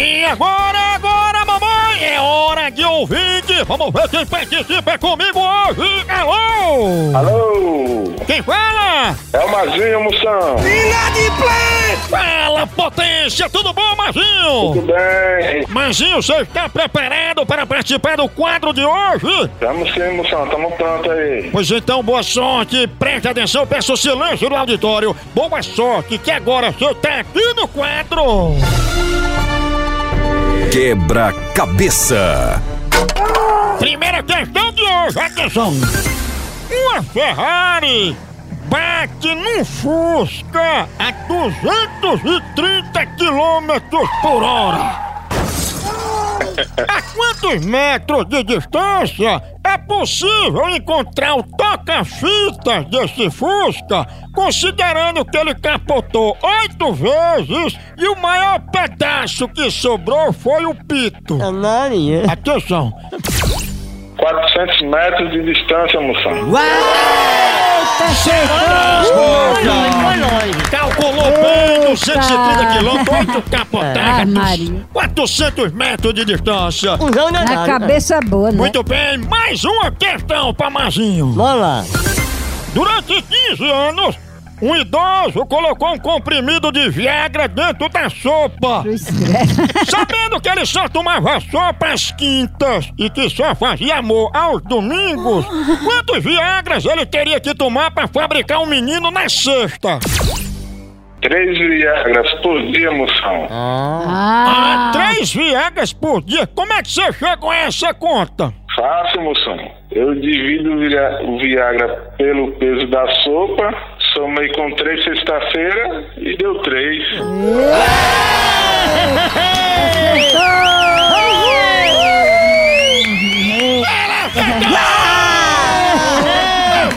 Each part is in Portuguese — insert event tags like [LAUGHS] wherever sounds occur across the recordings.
agora, agora, mamãe! É hora de ouvinte! Vamos ver quem participa comigo hoje! Alô! Alô, Quem fala? é o Mazinho Moção. Fala, potência! Tudo bom, Marzinho? Tudo bem? Marzinho, você está preparado para participar do quadro de hoje? Tamo sim, Moção, tamo pronto aí. Pois então, boa sorte! Preste atenção, peço silêncio no auditório! Boa sorte, que agora você tá aqui no quadro! Quebra-cabeça. Primeira questão de hoje, atenção! Uma Ferrari bate num Fusca a 230 km por hora. A quantos metros de distância é possível encontrar o toca-fitas desse Fusca, considerando que ele capotou oito vezes e o maior pedaço que sobrou foi o pito? Maria. Atenção! 400 metros de distância, Moção. Foi longe. Calculou bem 230 quilômetros, 8 Ah, capotadas, Maria. 400 metros de distância. Um não é Na nada. cabeça boa, né? Muito bem, mais uma questão pra Mazinho. Vamos lá. Durante 15 anos, um idoso colocou um comprimido de Viagra dentro da sopa. [LAUGHS] Sabendo que ele só tomava sopa às quintas e que só fazia amor aos domingos, [LAUGHS] quantos Viagras ele teria que tomar pra fabricar um menino na sexta? Três Viagras por dia, Moção. Ah, Ah, três Viagras por dia? Como é que você chegou a essa conta? Fácil, Moção. Eu divido o Via- o Viagra pelo peso da sopa, somei com três sexta-feira e deu três. Parabéns!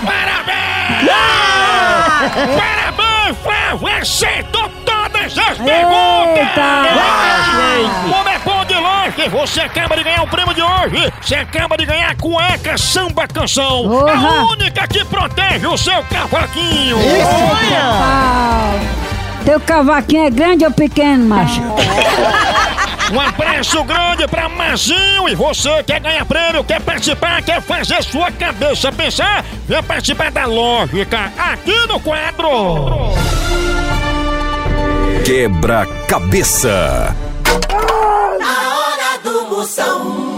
Parabéns, Flávio! Acertou todas as perguntas! Como é bom de longe, você acaba de ganhar o prêmio de hoje! Você acaba de ganhar a cueca samba canção! A Porra! única que protege o seu cavaquinho! pau. Teu cavaquinho é grande ou pequeno, macho? Um abraço grande pra Mazinho e você quer ganhar prêmio, quer participar, quer fazer sua cabeça pensar? Vem participar da lógica aqui no quadro! Quebra-cabeça. A hora do Moção.